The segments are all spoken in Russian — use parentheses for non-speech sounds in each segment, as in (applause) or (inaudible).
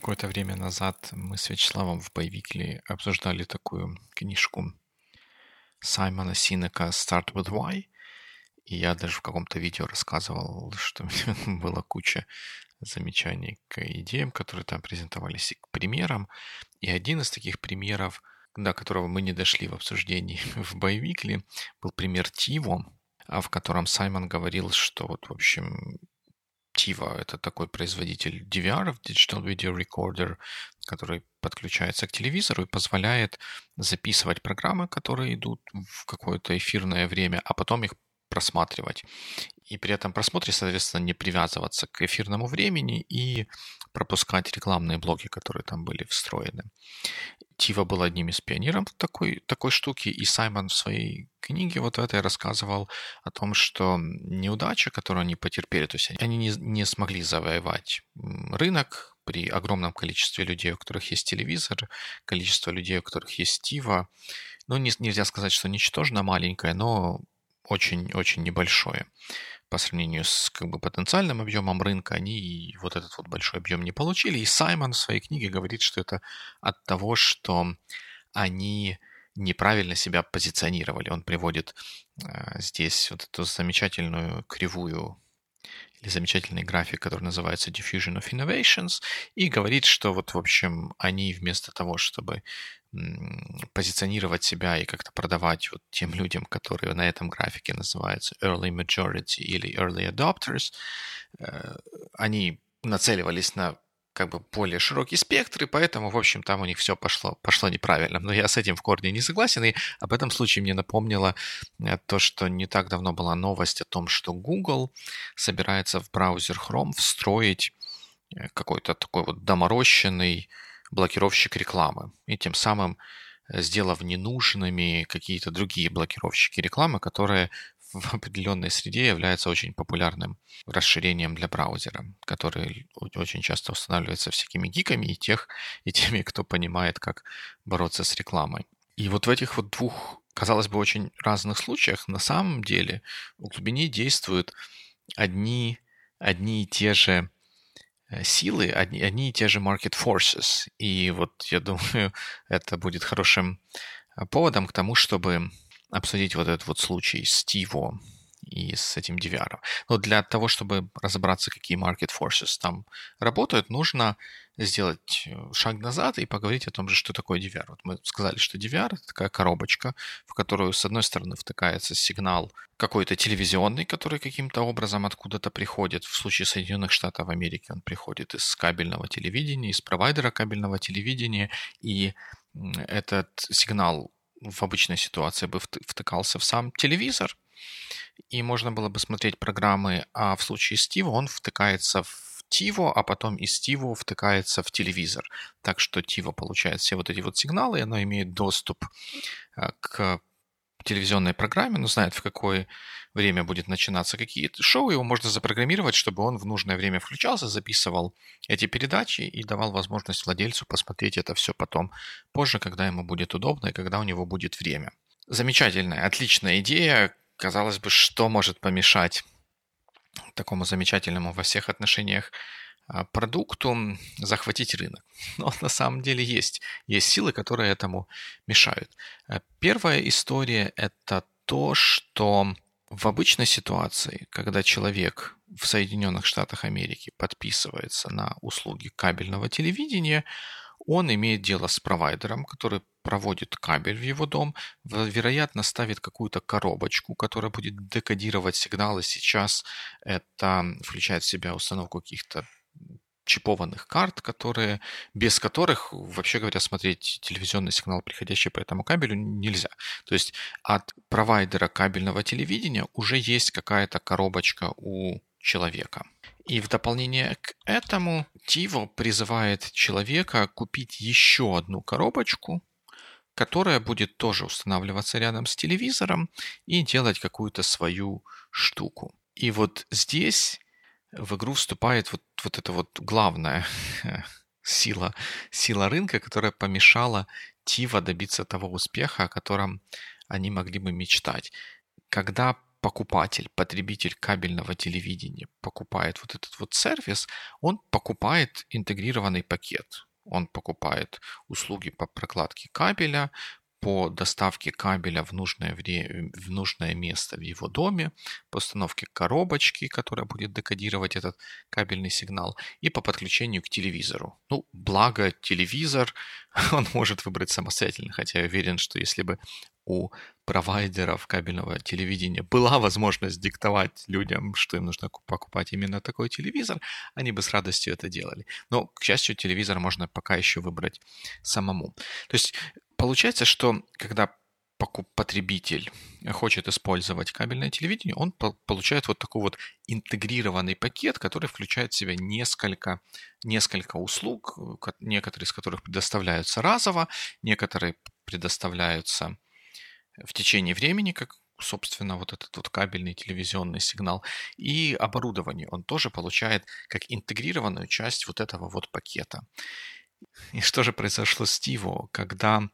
Какое-то время назад мы с Вячеславом в Боевикле обсуждали такую книжку Саймона Синека «Start with Why». И я даже в каком-то видео рассказывал, что (laughs) была куча замечаний к идеям, которые там презентовались, и к примерам. И один из таких примеров, до которого мы не дошли в обсуждении (laughs) в Боевикле, был пример Тиво, а в котором Саймон говорил, что вот, в общем, Tiva — это такой производитель DVR, Digital Video Recorder, который подключается к телевизору и позволяет записывать программы, которые идут в какое-то эфирное время, а потом их просматривать. И при этом просмотре, соответственно, не привязываться к эфирному времени и пропускать рекламные блоки, которые там были встроены. Тива был одним из пионеров такой, такой штуки, и Саймон в своей книге вот этой рассказывал о том, что неудача, которую они потерпели, то есть они не, не смогли завоевать рынок при огромном количестве людей, у которых есть телевизор, количество людей, у которых есть Тива, ну, не, нельзя сказать, что ничтожно маленькое, но очень-очень небольшое по сравнению с как бы потенциальным объемом рынка, они вот этот вот большой объем не получили. И Саймон в своей книге говорит, что это от того, что они неправильно себя позиционировали. Он приводит э, здесь вот эту замечательную кривую или замечательный график, который называется Diffusion of Innovations, и говорит, что вот, в общем, они вместо того, чтобы позиционировать себя и как-то продавать вот тем людям, которые на этом графике называются early majority или early adopters, э, они нацеливались на как бы более широкий спектр, и поэтому, в общем, там у них все пошло, пошло неправильно. Но я с этим в корне не согласен, и об этом случае мне напомнило э, то, что не так давно была новость о том, что Google собирается в браузер Chrome встроить э, какой-то такой вот доморощенный блокировщик рекламы. И тем самым э, сделав ненужными какие-то другие блокировщики рекламы, которые в (laughs) определенной среде являются очень популярным расширением для браузера, который очень часто устанавливается всякими гиками и, тех, (laughs) и теми, кто понимает, как бороться с рекламой. И вот в этих вот двух, казалось бы, очень разных случаях на самом деле в глубине действуют одни, одни и те же силы, одни, одни и те же market forces. И вот я думаю, (laughs) это будет хорошим э, поводом к тому, чтобы обсудить вот этот вот случай с Tivo и с этим DVR. Но для того, чтобы разобраться, какие market forces там работают, нужно сделать э, шаг назад и поговорить о том же, что такое DVR. Вот мы сказали, что DVR — это такая коробочка, в которую, с одной стороны, втыкается сигнал какой-то телевизионный, который каким-то образом откуда-то приходит. В случае Соединенных Штатов Америки он приходит из кабельного телевидения, из провайдера кабельного телевидения, и этот сигнал в обычной ситуации бы втыкался в сам телевизор, и можно было бы смотреть программы, а в случае с Тиво он втыкается в Тиво, а потом из Тиво втыкается в телевизор. Так что Тиво получает все вот эти вот сигналы, и оно имеет доступ э, к телевизионной программе, но знает, в какое время будет начинаться какие-то шоу, его можно запрограммировать, чтобы он в нужное время включался, записывал эти передачи и давал возможность владельцу посмотреть это все потом, позже, когда ему будет удобно и когда у него будет время. Замечательная, отличная идея, казалось бы, что может помешать такому замечательному во всех отношениях а, продукту захватить рынок. (laughs) Но на самом деле есть. Есть силы, которые этому мешают. Э, первая история – это то, что в обычной ситуации, когда человек в Соединенных Штатах Америки подписывается на услуги кабельного телевидения, он имеет дело с провайдером, который проводит кабель в его дом, вероятно, ставит какую-то коробочку, которая будет декодировать сигналы. Сейчас это включает в себя установку каких-то чипованных карт, которые, без которых, вообще говоря, смотреть телевизионный сигнал, приходящий по этому кабелю, нельзя. То есть от провайдера кабельного телевидения уже есть какая-то коробочка у человека. И в дополнение к этому Тиво призывает человека купить еще одну коробочку, которая будет тоже устанавливаться рядом с телевизором и делать какую-то свою штуку. И вот здесь в игру вступает вот, вот эта вот главная (laughs) сила, сила рынка, которая помешала Тива добиться того успеха, о котором они могли бы мечтать. Когда покупатель, потребитель кабельного телевидения покупает вот этот вот сервис, он покупает интегрированный пакет. Он покупает услуги по прокладке кабеля, по доставке кабеля в нужное, время, в нужное место в его доме, по установке коробочки, которая будет декодировать этот кабельный сигнал, и по подключению к телевизору. Ну, благо телевизор (laughs) он может выбрать самостоятельно, хотя я уверен, что если бы у провайдеров кабельного телевидения была возможность диктовать людям, что им нужно покупать именно такой телевизор, они бы с радостью это делали. Но, к счастью, телевизор можно пока еще выбрать самому. То есть Получается, что когда потребитель хочет использовать кабельное телевидение, он получает вот такой вот интегрированный пакет, который включает в себя несколько, несколько услуг, некоторые из которых предоставляются разово, некоторые предоставляются в течение времени, как собственно, вот этот вот кабельный телевизионный сигнал. И оборудование он тоже получает как интегрированную часть вот этого вот пакета. И что же произошло с Тиво, когда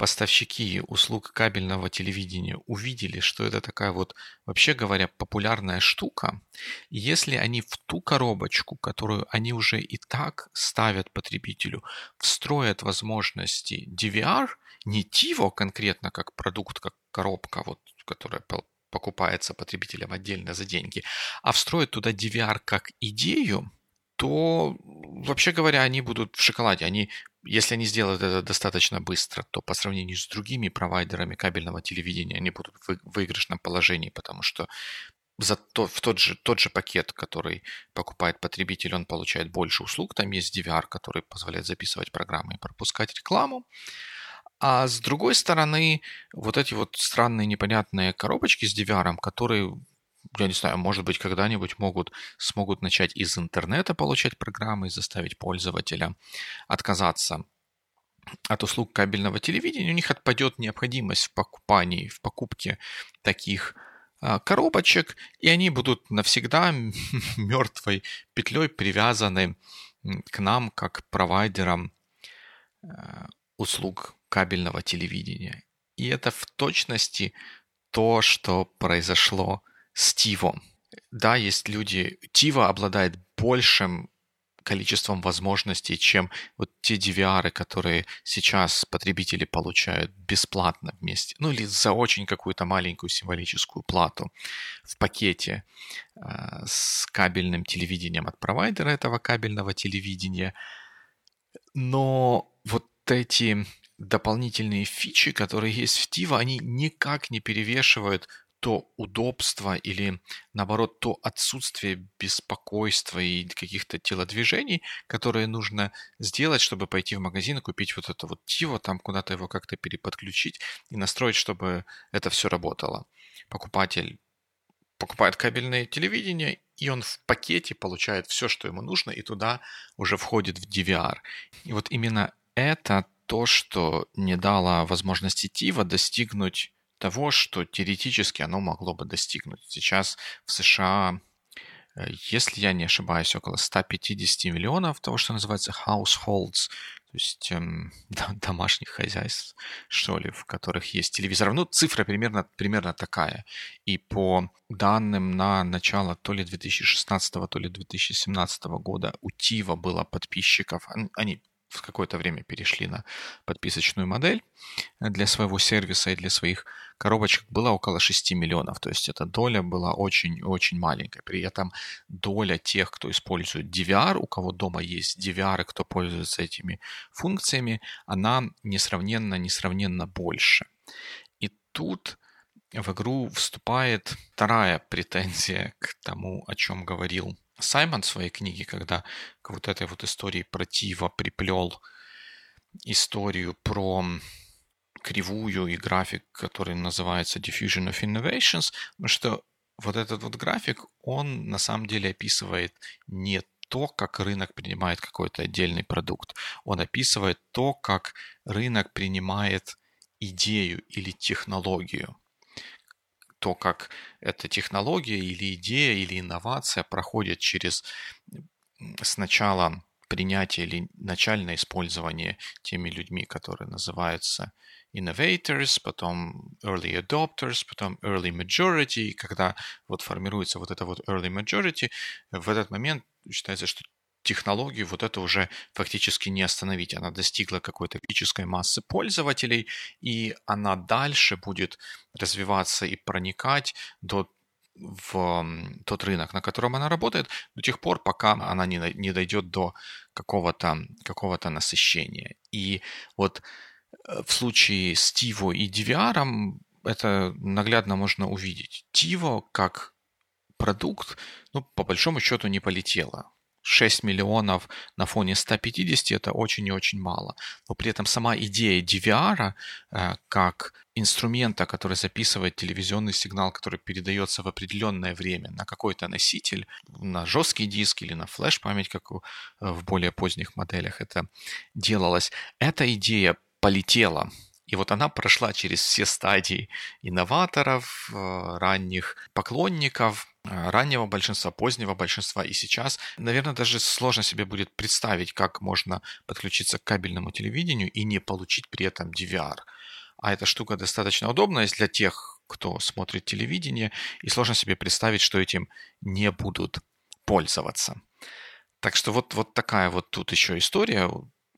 поставщики услуг кабельного телевидения увидели, что это такая вот, вообще говоря, популярная штука, если они в ту коробочку, которую они уже и так ставят потребителю, встроят возможности DVR, не TiVo конкретно как продукт, как коробка, вот, которая покупается потребителям отдельно за деньги, а встроят туда DVR как идею, то, вообще говоря, они будут в шоколаде. Они, если они сделают это достаточно быстро, то по сравнению с другими провайдерами кабельного телевидения они будут в выигрышном положении, потому что за то, в тот же, тот же пакет, который покупает потребитель, он получает больше услуг. Там есть DVR, который позволяет записывать программы и пропускать рекламу. А с другой стороны, вот эти вот странные непонятные коробочки с DVR, которые я не знаю, может быть, когда-нибудь могут, смогут начать из интернета получать программы и заставить пользователя отказаться от услуг кабельного телевидения, у них отпадет необходимость в покупании, в покупке таких а, коробочек, и они будут навсегда (laughs) мертвой петлей привязаны к нам, как провайдерам а, услуг кабельного телевидения. И это в точности то, что произошло с Tivo. Да, есть люди... Tivo обладает большим количеством возможностей, чем вот те DVR, которые сейчас потребители получают бесплатно вместе, ну или за очень какую-то маленькую символическую плату в пакете э, с кабельным телевидением от провайдера этого кабельного телевидения. Но вот эти дополнительные фичи, которые есть в TiVo, они никак не перевешивают то удобство или, наоборот, то отсутствие беспокойства и каких-то телодвижений, которые нужно сделать, чтобы пойти в магазин и купить вот это вот Тиво, там куда-то его как-то переподключить и настроить, чтобы это все работало. Покупатель покупает кабельное телевидение, и он в пакете получает все, что ему нужно, и туда уже входит в DVR. И вот именно это то, что не дало возможности Тива достигнуть того, что теоретически оно могло бы достигнуть. Сейчас в США, э, если я не ошибаюсь, около 150 миллионов того, что называется households, то есть эм, (laughs) домашних хозяйств, что ли, в которых есть телевизор. Ну, цифра примерно, примерно такая. И по данным на начало то ли 2016, то ли 2017 года у Тива было подписчиков, они в какое-то время перешли на подписочную модель для своего сервиса и для своих коробочек было около 6 миллионов. То есть эта доля была очень-очень маленькая. При этом доля тех, кто использует DVR, у кого дома есть DVR и кто пользуется этими функциями, она несравненно, несравненно больше. И тут в игру вступает вторая претензия к тому, о чем говорил Саймон в своей книге, когда к вот этой вот истории про приплел историю про кривую и график, который называется Diffusion of Innovations, потому что вот этот вот график, он на самом деле описывает не то, как рынок принимает какой-то отдельный продукт. Он описывает то, как рынок принимает идею или технологию то, как эта технология или идея или инновация проходит через сначала принятие или начальное использование теми людьми, которые называются innovators, потом early adopters, потом early majority. И когда вот формируется вот это вот early majority, в этот момент считается, что технологию вот это уже фактически не остановить. Она достигла какой-то критической массы пользователей, и она дальше будет развиваться и проникать до в тот рынок, на котором она работает, до тех пор, пока она не, не дойдет до какого-то какого насыщения. И вот э, в случае с Tivo и DVR это наглядно можно увидеть. Tivo как продукт, ну, по большому счету, не полетело. 6 миллионов на фоне 150 это очень и очень мало. Но при этом сама идея DVR э, как инструмента, который записывает телевизионный сигнал, который передается в определенное время на какой-то носитель, на жесткий диск или на флеш-память, как в более поздних моделях это делалось, эта идея полетела и вот она прошла через все стадии инноваторов, э, ранних поклонников, э, раннего большинства, позднего большинства и сейчас. Наверное, даже сложно себе будет представить, как можно подключиться к кабельному телевидению и не получить при этом DVR. А эта штука достаточно удобная для тех, кто смотрит телевидение, и сложно себе представить, что этим не будут пользоваться. Так что вот, вот такая вот тут еще история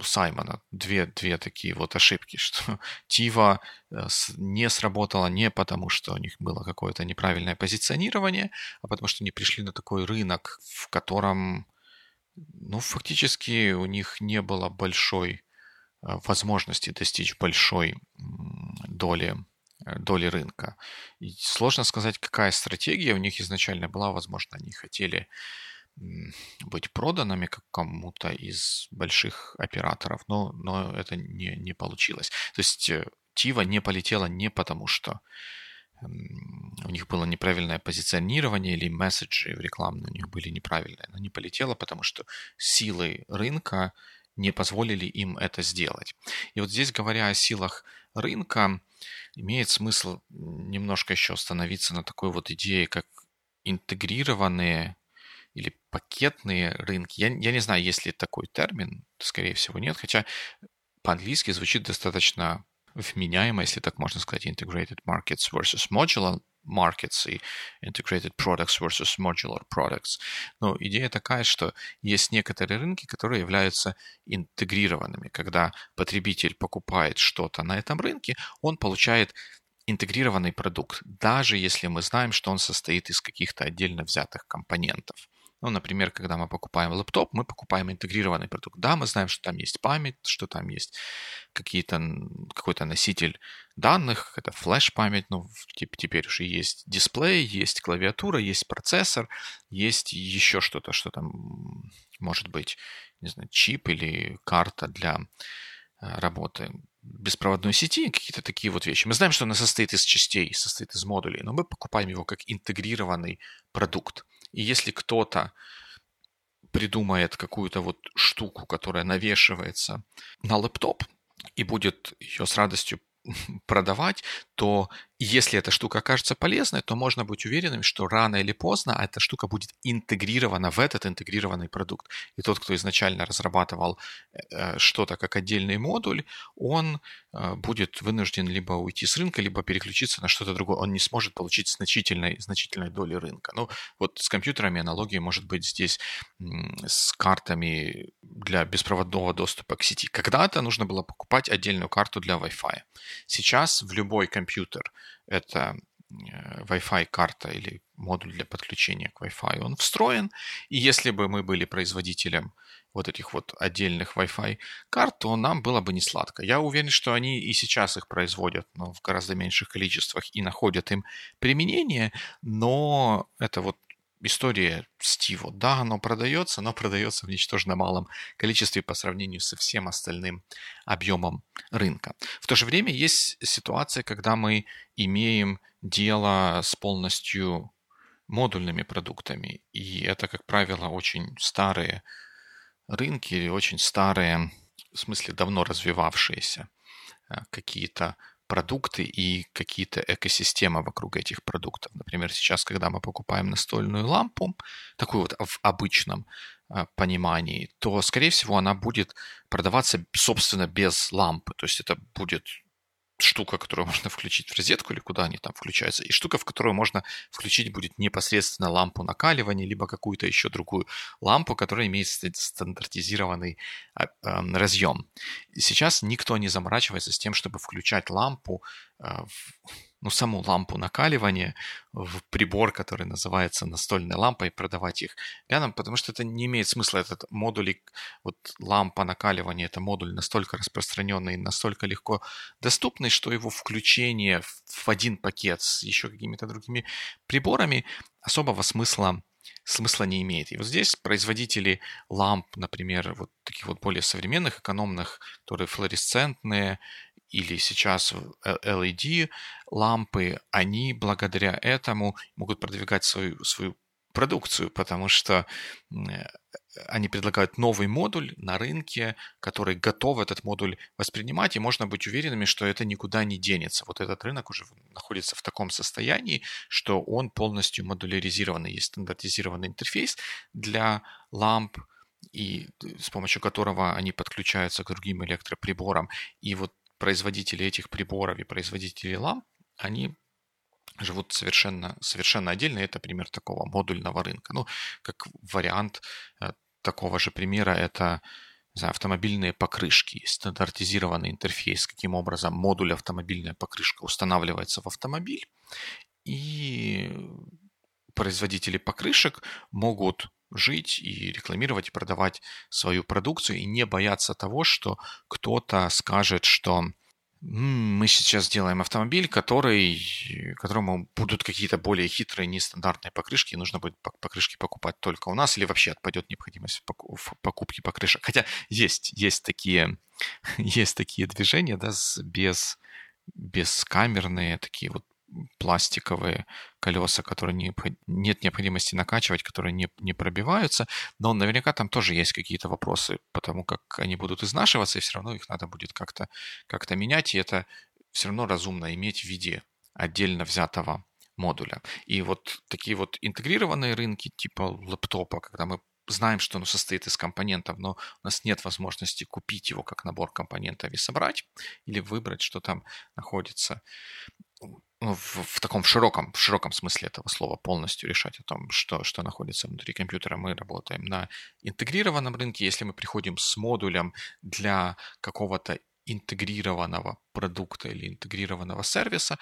у Саймона две, две такие вот ошибки, (laughs) что Тива э, не сработала не потому, что у них было какое-то неправильное позиционирование, а потому что они пришли на такой рынок, в котором, ну, фактически у них не было большой э, возможности достичь большой доли э, доли рынка. И сложно сказать, какая стратегия у них изначально была. Возможно, они хотели быть проданными кому-то из больших операторов, но, но это не, не получилось. То есть Тива не полетела не потому, что у них было неправильное позиционирование или месседжи рекламные у них были неправильные. Но не полетело, потому что силы рынка не позволили им это сделать. И вот здесь, говоря о силах рынка, имеет смысл немножко еще остановиться на такой вот идее, как интегрированные или пакетные рынки. Я, я не знаю, есть ли такой термин, скорее всего нет, хотя по-английски звучит достаточно вменяемо, если так можно сказать, integrated markets versus modular markets и integrated products versus modular products. Но идея такая, что есть некоторые рынки, которые являются интегрированными. Когда потребитель покупает что-то на этом рынке, он получает интегрированный продукт, даже если мы знаем, что он состоит из каких-то отдельно взятых компонентов. Ну, например, когда мы покупаем лэптоп, мы покупаем интегрированный продукт. Да, мы знаем, что там есть память, что там есть какие-то, какой-то носитель данных, это флеш-память, ну, теперь уже есть дисплей, есть клавиатура, есть процессор, есть еще что-то, что там может быть, не знаю, чип или карта для э, работы беспроводной сети, какие-то такие вот вещи. Мы знаем, что она состоит из частей, состоит из модулей, но мы покупаем его как интегрированный продукт. И если кто-то придумает какую-то вот штуку, которая навешивается на лэптоп и будет ее с радостью (laughs) продавать, то если эта штука окажется полезной, то можно быть уверенным, что рано или поздно эта штука будет интегрирована в этот интегрированный продукт. И тот, кто изначально разрабатывал э, что-то как отдельный модуль, он э, будет вынужден либо уйти с рынка, либо переключиться на что-то другое. Он не сможет получить значительной, значительной доли рынка. Ну, вот с компьютерами аналогия может быть здесь с картами для беспроводного доступа к сети. Когда-то нужно было покупать отдельную карту для Wi-Fi. Сейчас в любой компьютер это э, Wi-Fi карта или модуль для подключения к Wi-Fi, он встроен. И если бы мы были производителем вот этих вот отдельных Wi-Fi карт, то нам было бы не сладко. Я уверен, что они и сейчас их производят, но в гораздо меньших количествах и находят им применение, но это вот история Стива. Да, оно продается, но продается в ничтожно малом количестве по сравнению со всем остальным объемом рынка. В то же время есть ситуация, когда мы имеем дело с полностью модульными продуктами. И это, как правило, очень старые рынки, очень старые, в смысле давно развивавшиеся э, какие-то продукты и какие-то экосистемы вокруг этих продуктов. Например, сейчас, когда мы покупаем настольную лампу, такую вот в обычном э, понимании, то, скорее всего, она будет продаваться, собственно, без лампы. То есть это будет штука, которую можно включить в розетку или куда они там включаются, и штука, в которую можно включить будет непосредственно лампу накаливания, либо какую-то еще другую лампу, которая имеет стандартизированный а, разъем. И сейчас никто не заморачивается с тем, чтобы включать лампу а, в ну, саму лампу накаливания в прибор, который называется настольной лампой, продавать их рядом, потому что это не имеет смысла. Этот модуль, вот лампа накаливания, это модуль настолько распространенный, настолько легко доступный, что его включение в один пакет с еще какими-то другими приборами особого смысла смысла не имеет. И вот здесь производители ламп, например, вот таких вот более современных, экономных, которые флуоресцентные, или сейчас LED лампы, они благодаря этому могут продвигать свою, свою продукцию, потому что они предлагают новый модуль на рынке, который готов этот модуль воспринимать, и можно быть уверенными, что это никуда не денется. Вот этот рынок уже находится в таком состоянии, что он полностью модуляризированный. Есть стандартизированный интерфейс для ламп, и с помощью которого они подключаются к другим электроприборам. И вот производители этих приборов и производители ламп, они живут совершенно, совершенно отдельно. Это пример такого модульного рынка. Ну, как вариант э, такого же примера, это знаю, автомобильные покрышки, стандартизированный интерфейс, каким образом модуль автомобильная покрышка устанавливается в автомобиль, и производители покрышек могут жить и рекламировать и продавать свою продукцию и не бояться того, что кто-то скажет, что мы сейчас делаем автомобиль, который, которому будут какие-то более хитрые, нестандартные покрышки, и нужно будет покрышки покупать только у нас, или вообще отпадет необходимость в покупке покрышек. Хотя есть, есть такие, (laughs) есть такие движения, да, без, бескамерные, такие вот пластиковые колеса, которые не, нет необходимости накачивать, которые не, не пробиваются, но наверняка там тоже есть какие-то вопросы, потому как они будут изнашиваться, и все равно их надо будет как-то как менять, и это все равно разумно иметь в виде отдельно взятого модуля. И вот такие вот интегрированные рынки типа лэптопа, когда мы знаем, что оно состоит из компонентов, но у нас нет возможности купить его как набор компонентов и собрать, или выбрать, что там находится в, в таком широком, в широком смысле этого слова полностью решать о том, что, что находится внутри компьютера. Мы работаем на интегрированном рынке. Если мы приходим с модулем для какого-то интегрированного продукта или интегрированного сервиса,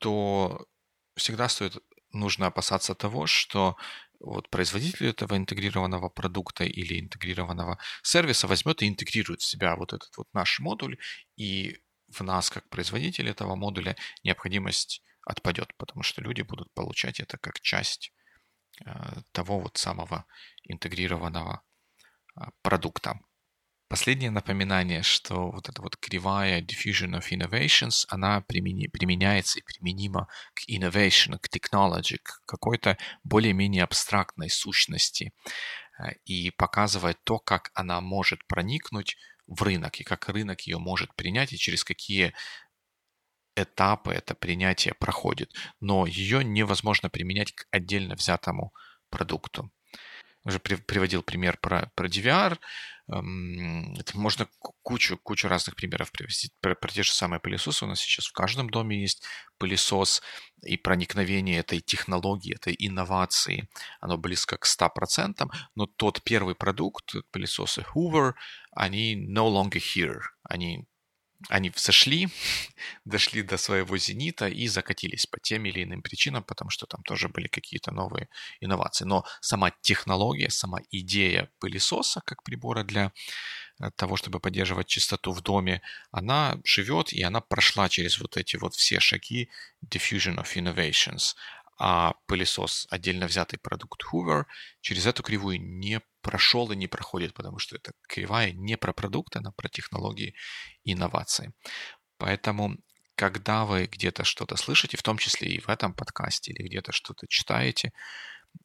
то всегда стоит, нужно опасаться того, что вот производитель этого интегрированного продукта или интегрированного сервиса возьмет и интегрирует в себя вот этот вот наш модуль и в нас, как производитель этого модуля, необходимость отпадет, потому что люди будут получать это как часть э, того вот самого интегрированного а, продукта. Последнее напоминание, что вот эта вот кривая diffusion of innovations, она примени, применяется и применима к innovation, к technology, к какой-то более-менее абстрактной сущности э, и показывает то, как она может проникнуть в рынок и как рынок ее может принять и через какие этапы это принятие проходит. Но ее невозможно применять к отдельно взятому продукту. Уже приводил пример про, про DVR. Эм, это можно кучу, кучу разных примеров привести. Про, про те же самые пылесосы. У нас сейчас в каждом доме есть пылесос. И проникновение этой технологии, этой инновации, оно близко к 100%. Но тот первый продукт, пылесосы Hoover, они no longer here. Они они взошли, (laughs) дошли до своего зенита и закатились по тем или иным причинам, потому что там тоже были какие-то новые инновации. Но сама технология, сама идея пылесоса как прибора для э, того, чтобы поддерживать чистоту в доме, она живет и она прошла через вот эти вот все шаги diffusion of innovations а пылесос, отдельно взятый продукт Hoover, через эту кривую не прошел и не проходит, потому что эта кривая не про продукт, она про технологии и инновации. Поэтому, когда вы где-то что-то слышите, в том числе и в этом подкасте, или где-то что-то читаете,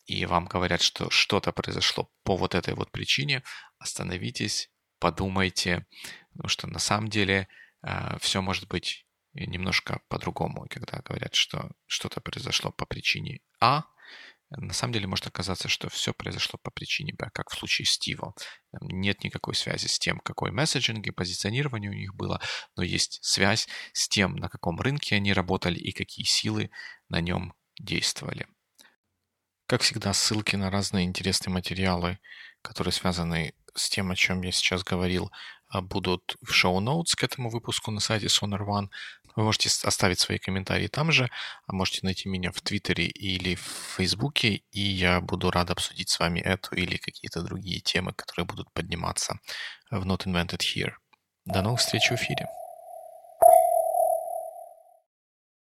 и вам говорят, что что-то произошло по вот этой вот причине, остановитесь, подумайте, потому что на самом деле э, все может быть немножко по-другому. Когда говорят, что что-то произошло по причине А, На самом деле может оказаться, что все произошло по причине Б, как в случае с Tivo. Нет никакой связи с тем, какой месседжинг и позиционирование у них было, но есть связь с тем, на каком рынке они работали и какие силы на нем действовали. Как всегда, ссылки на разные интересные материалы, которые связаны с тем, о чем я сейчас говорил, а, будут в шоу-ноутс к этому выпуску на сайте Sonar One. Вы можете оставить свои комментарии там же, а можете найти меня в Твиттере или в Фейсбуке, и я буду рад обсудить с вами эту или какие-то другие темы, которые будут подниматься в Not Invented Here. До новых встреч в эфире.